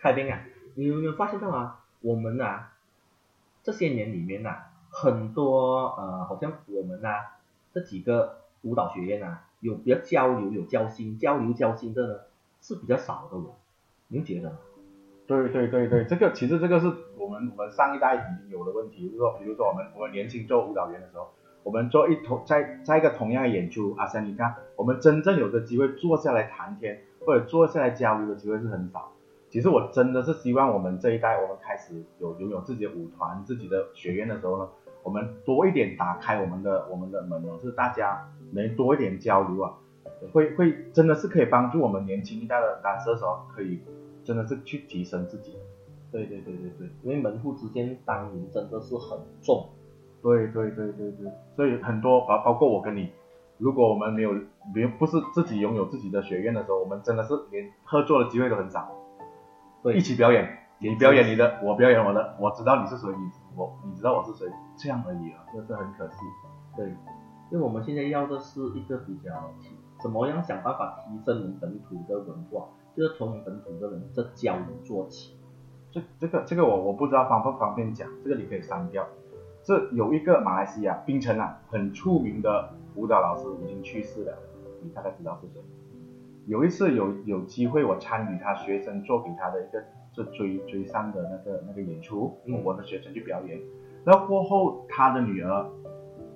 凯宾啊，你有没有发现到啊？我们啊，这些年里面呐、很多呃，好像我们呐、这几个舞蹈学院啊，有比较交流、有交心、交流交心的呢，是比较少的哦。您觉得吗？对对对对，这个其实这个是我们我们上一代已经有的问题，就是说，比如说我们我们年轻做舞蹈员的时候，我们做一同在在一个同样的演出，阿三你看，我们真正有的机会坐下来谈天或者坐下来交流的机会是很少。其实我真的是希望我们这一代，我们开始有拥有自己的舞团、自己的学院的时候呢，我们多一点打开我们的我们的门哦，就是大家能多一点交流啊，会会真的是可以帮助我们年轻一代的男射手可以真的是去提升自己。对对对对对。因为门户之间当年真的是很重，对对对对对，所以很多包包括我跟你，如果我们没有没不是自己拥有自己的学院的时候，我们真的是连合作的机会都很少。对一起表演，你表演你的，我表演我的，我知道你是谁，你我你知道我是谁，这样而已啊，这是很可惜。对，因为我们现在要的是一个比较，怎么样想办法提升我们本土的文化，就是从我们本土的人这交流做起。这这个这个我我不知道方不方便讲，这个你可以删掉。这有一个马来西亚槟城啊，很出名的舞蹈老师已经去世了，你大概知道是谁？有一次有有机会我参与他学生做给他的一个这追追上的那个那个演出，嗯我的学生去表演，然后过后他的女儿，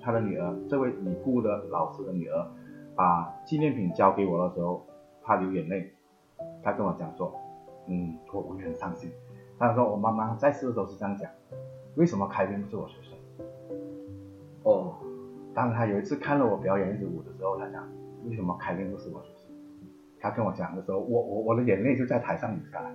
他的女儿这位已故的老师的女儿，把纪念品交给我的时候，他流眼泪，他跟我讲说，嗯，我我也很伤心。他说我妈妈在世的时候是这样讲，为什么开篇不是我学生？哦，当他有一次看了我表演一支舞的时候，他讲为什么开篇不是我学生？他跟我讲的时候，我我我的眼泪就在台上流下来。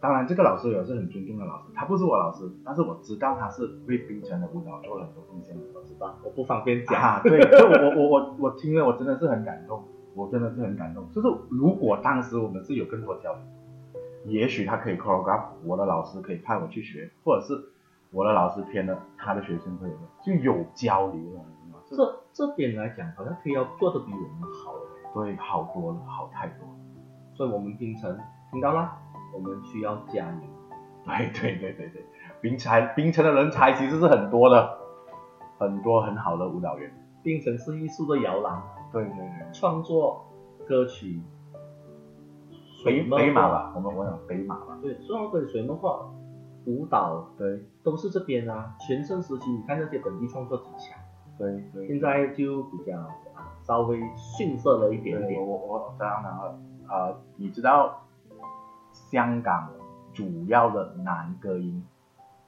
当然，这个老师也是很尊重的老师，他不是我老师，但是我知道他是为冰城的舞蹈做了很多贡献的。我知道，我不方便讲。啊，对，这我我我我听了，我真的是很感动，我真的是很感动。就是如果当时我们是有更多交流，也许他可以 choreograph，我的老师可以派我去学，或者是我的老师偏了他的学生会有，就有交流了？这这这边来讲，好像可以要做的比我们好，对好多了，好太多了。所以我们冰城听到了，我们需要加油。对对对对对，冰城冰城的人才其实是很多的，很多很好的舞蹈员。冰城是艺术的摇篮，对对对，创作歌曲，北水墨画，北马吧，我们我讲北马吧。对，创作歌曲、水墨画、舞蹈对都是这边啊。全盛时期，你看那些本地创作几强，对对。现在就比较啊稍微逊色了一点，点。我我这样讲了，呃，你知道香港主要的男歌音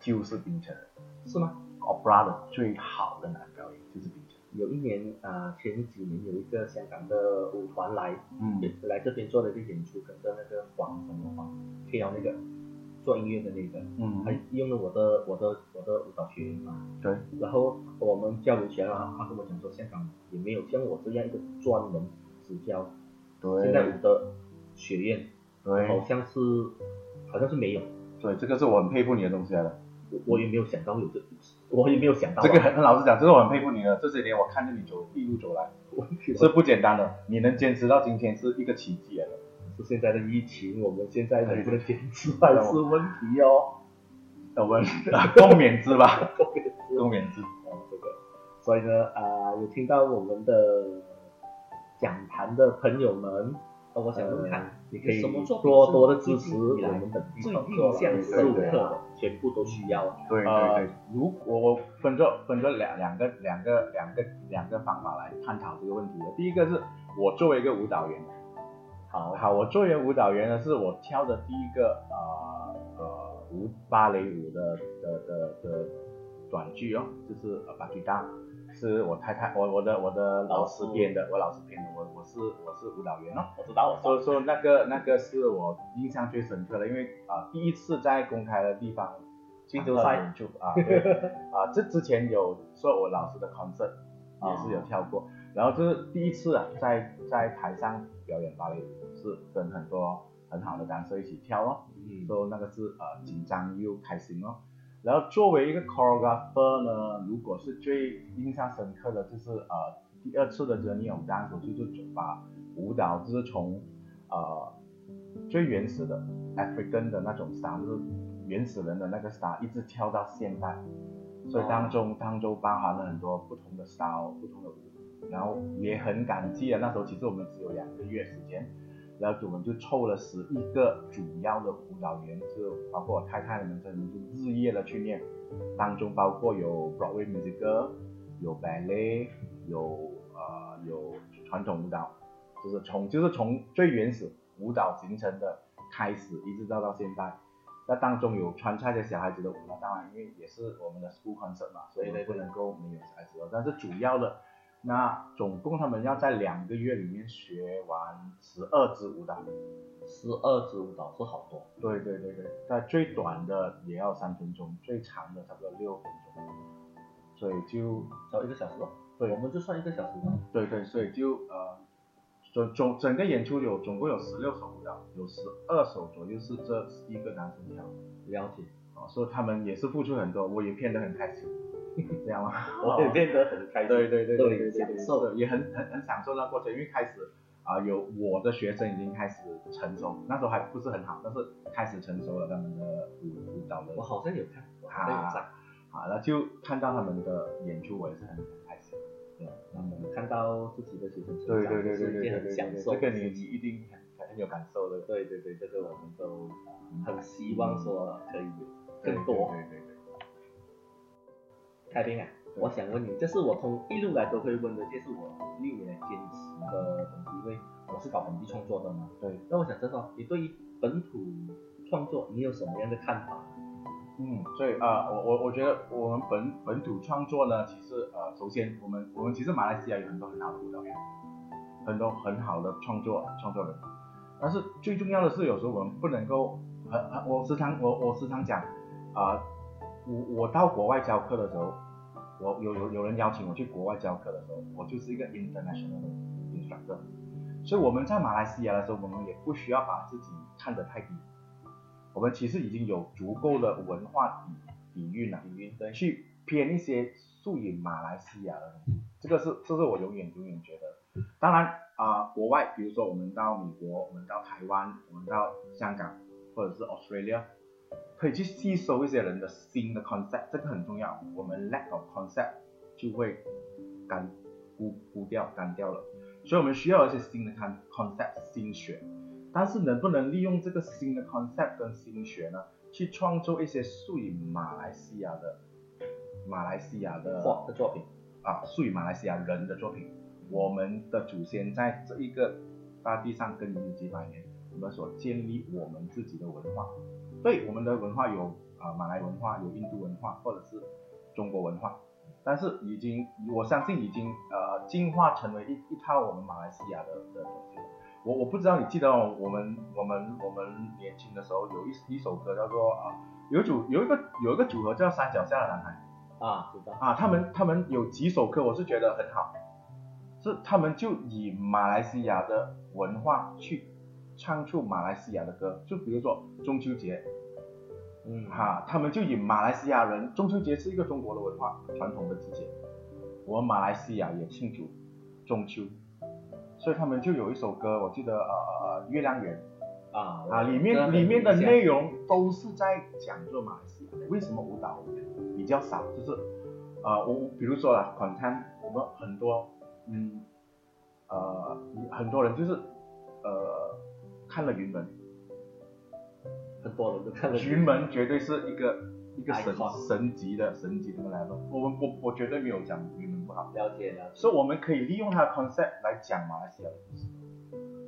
就是冰城人是吗？，opera 的最好的男高音就是冰城。有一年啊、呃前几年有一个香港的舞团来，嗯也来这边做了一个演出，跟着那个黄什么黄 K L 那个做音乐的那个，嗯。他用了我的我的我的舞蹈学院嘛，对，然后我们交流起来了，他跟我讲说香港也没有像我这样一个专门执教对，现代舞的学院，对。好像是好像是没有，对，这个是我很佩服你的东西来的。我我也没有想到有这，我也没有想到啊、这个很很 老实讲，这是我很佩服你的。这些年我看着你走一路走来。是不简单的，你能坚持到今天是一个奇迹来的。是现在的疫情，我们现在能不能坚持对还是问题哦。我们共勉之吧，共勉之。共勉之哦，这个，所以呢，啊、有听到我们的讲坛的朋友们，那我想问看，你可以多多的支持我们本地最印象，深刻的，全部都需要。对对呃对，如果我分作分作两两个两个两个两个方法来探讨这个问题的。第一个是我作为一个舞蹈员，好好，我作为舞蹈员呢，是我跳的第一个呃呃舞芭蕾舞的的的的短剧哦，就是呃巴吉达，是我太太我我的我的老师编的，我老师编的，我我是我是舞蹈员哦。我知道，所以说那个那个是我印象最深刻的，因为啊、第一次在公开的地方金州赛演出啊，对啊，这之前有说我老师的 concert 也是有跳过，然后这是第一次啊，在在台上表演芭蕾舞，是跟很多很好的 dancer 一起跳哦，嗯，所以那个是呃紧张又开心哦。然后作为一个 choreographer 呢，如果是最印象深刻的就是呃第二次的 journey of dance，我就是把舞蹈就是从呃最原始的 African 的那种 style，就是原始人的那个 style，一直跳到现代，所以当中当中包含了很多不同的 style，不同的舞，然后也很感激啊，那时候其实我们只有两个月时间。然后我们就凑了十一个主要的舞蹈员，就包括我太太们，真的就日夜的去练，当中包括有 Broadway musical，有 ballet，有呃有传统舞蹈，就是从就是从最原始舞蹈形成的开始，一直到到现在，那当中有川菜的小孩子的舞，蹈当然因为也是我们的 school concert 嘛，所以不能够没有小孩子，但是主要的。那总共他们要在两个月里面学完十二支舞蹈，十二支舞蹈是好多。对对对对，在最短的也要三分钟，最长的差不多六分钟，所以就要一个小时哦。对，我们就算一个小时吧。对对，所以就呃，总总整个演出有总共有十六首舞蹈，有十二首左右是这一个男生跳。了解。啊，所以他们也是付出很多，我也骗得很开心。这样吗？我也变得很开心，对对对对对，享受也很很很享受那过程，因为开始啊有我的学生已经开始成熟，那时候还不是很好，但是开始成熟了他们的舞舞蹈的。我好像有看，好像有在，好那就看到他们的演出，我也是很开心。对，看到自己的学生成长，对对对对对对，享受，这个你你一定很很有感受的。对对对，这个我们都很希望说可以有更多。对对对。开宾啊，我想问你，这是我从一路来都会问的，这是我历年坚持的东西，因为我是搞本地创作的嘛。对。那我想知道，你对于本土创作，你有什么样的看法？嗯，所以啊，我我我觉得我们本本土创作呢，其实呃，首先我们我们其实马来西亚有很多很好的舞蹈员，很多很好的创作创作人，但是最重要的是，有时候我们不能够很很，我时常我我时常讲啊。我我到国外教课的时候，我有有有人邀请我去国外教课的时候，我就是一个 international instructor。所以我们在马来西亚的时候，我们也不需要把自己看得太低。我们其实已经有足够的文化底底蕴了，底蕴去偏一些属于马来西亚的东西。这个是这是我永远永远觉得。当然啊，国外比如说我们到美国，我们到台湾，我们到香港，或者是 Australia。可以去吸收一些人的新的 concept，这个很重要。我们 lack of concept 就会干枯枯掉干掉了，所以我们需要一些新的看 concept 新学。但是能不能利用这个新的 concept 跟新学呢，去创作一些属于马来西亚的马来西亚的画的作品啊，属于马来西亚人的作品。我们的祖先在这一个大地上耕耘几百年，我们所建立我们自己的文化。对，我们的文化有啊马来文化，有印度文化，或者是中国文化，但是已经我相信已经呃进化成为一一套我们马来西亚的的东西。我我不知道你记得哦，我们我们我们年轻的时候有一一首歌叫做啊有组有一个有一个组合叫山脚下的男孩啊知道啊他们他们有几首歌我是觉得很好，是他们就以马来西亚的文化去。唱出马来西亚的歌，就比如说中秋节，嗯。哈，他们就以马来西亚人，中秋节是一个中国的文化传统的季节，我们马来西亚也庆祝中秋，所以他们就有一首歌，我记得呃呃月亮圆。啊啊里面里面的内容都是在讲做马来西亚，为什么舞蹈比较少，就是呃我比如说啦，款餐我们很多嗯呃很多人就是呃。看了云门，很多人都看了云门，绝对是一个一个神神级的神级的来了。我们我我绝对没有讲云门不好，了解了。所以我们可以利用它的 concept 来讲马来西亚的故事。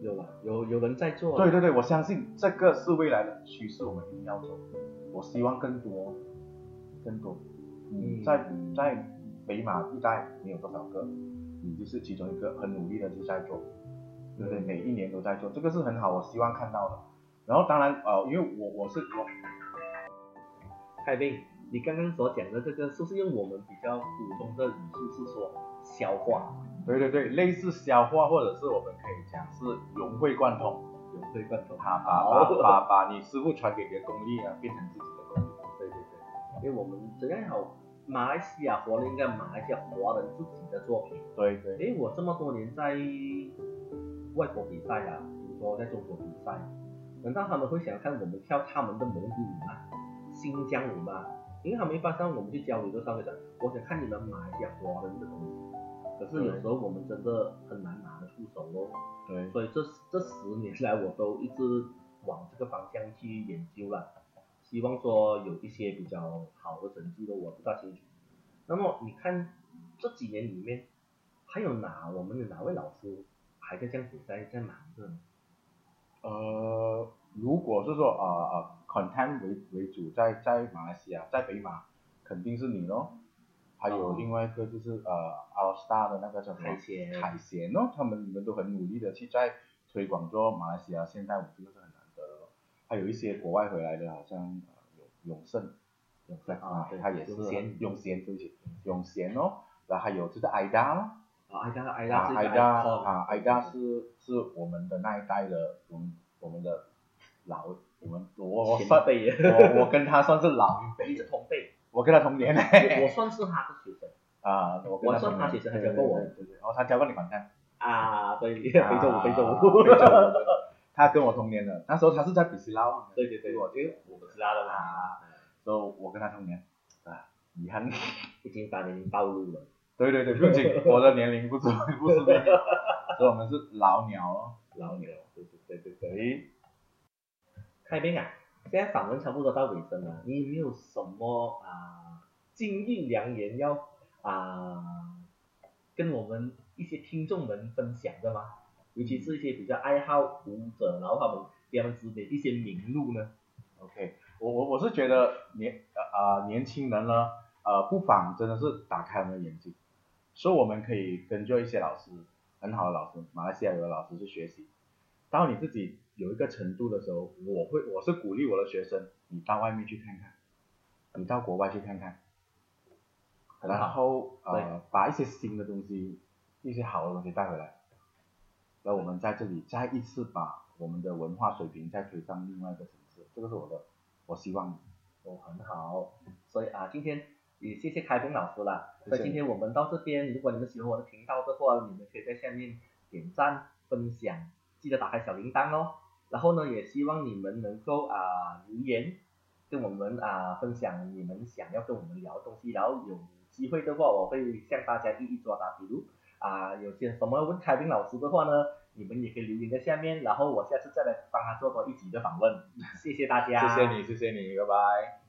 有了，有有人在做。对对对，我相信这个是未来的趋势，我们一定要走。我希望更多更多。嗯，在在北马一带你有多少个？你就是其中一个很努力的就在做。对对？每一年都在做，这个是很好，我希望看到的。然后当然呃，因为我我是我，海斌，你刚刚所讲的这个，是不是用我们比较普通的语速是说消化？对对对，类似消化，或者是我们可以讲是融会贯通，融会贯通，把把把把你师傅传给你的功力啊，变成自己的功力。对对对，因为我们怎样好，马来西亚活了应该马来西亚华人自己的作品。对对。哎，我这么多年在。外国比赛啊，比如说在中国比赛，难道他们会想看我们跳他们的蒙古舞吗？新疆舞吗？因为他们一般上我们去交流的时候会讲，我想看你们马来西亚华人的东西。可是有时候我们真的很难拿得出手哦。对，所以这这十年来我都一直往这个方向去研究了，希望说有一些比较好的成绩的，我不大清楚。那么你看这几年里面，还有哪我们的哪位老师还在这样子在在忙着呢？呃，如果是说呃呃 content 为为主，在在马来西亚，在北马肯定是你咯。还有另外一个就是呃 All Star 的那个叫什么海鲜海鲜哦，他们你们都很努力的去在推广做马来西亚现代舞，这个是很难得的咯。还有一些国外回来的，好像呃永永盛，永盛啊对他也是永贤永贤对不起，永贤哦，然后还有就是 IDA 咯。啊，艾达艾啊达是一个，IDA 哦啊，IDA 是是我们的那一代的，我们我们的老，我们我我前算辈，我我跟他算是老一辈同辈，我跟他同年我。算是他的学生啊，我跟我算他学生还对教过我对对对对，哦，他教过你管蛋。啊，对，非洲舞非洲啊舞，他跟我同年的，那时候他是在比斯拉，对对对，我因为我不知道的嘛，啊，所以我跟他同年，啊，遗憾。已经把年龄暴露了。对对对，不仅我的年龄不是 不是那个，所以我们是老鸟哦。老鸟，对对对对对。开宾啊，现在访问差不多到尾声了，你有没有什么啊金玉良言要啊跟我们一些听众们分享的吗？尤其是一些比较爱好舞者，然后他们他们指点一些名路呢？OK，我我我是觉得年啊呃年轻人呢，呃不妨真的是打开我们的眼睛，所以我们可以跟着一些老师，很好的老师，马来西亚有的老师去学习。当你自己有一个程度的时候，我会我是鼓励我的学生，你到外面去看看，你到国外去看看，然后对呃把一些新的东西，一些好的东西带回来，然后我们在这里再一次把我们的文化水平再推上另外一个层次，这个是我的我希望的。哦，很好。所以啊，今天也谢谢开宾老师啦。谢谢所以今天我们到这边，如果你们喜欢我的频道的话，你们可以在下面点赞、分享，记得打开小铃铛哦。然后呢，也希望你们能够啊留言跟我们啊分享你们想要跟我们聊的东西，然后有机会的话，我会向大家一一作答。比如啊有些什么问开宾老师的话呢，你们也可以留言在下面，然后我下次再来帮他做多一集的访问。谢谢大家，谢谢你，谢谢你，拜拜。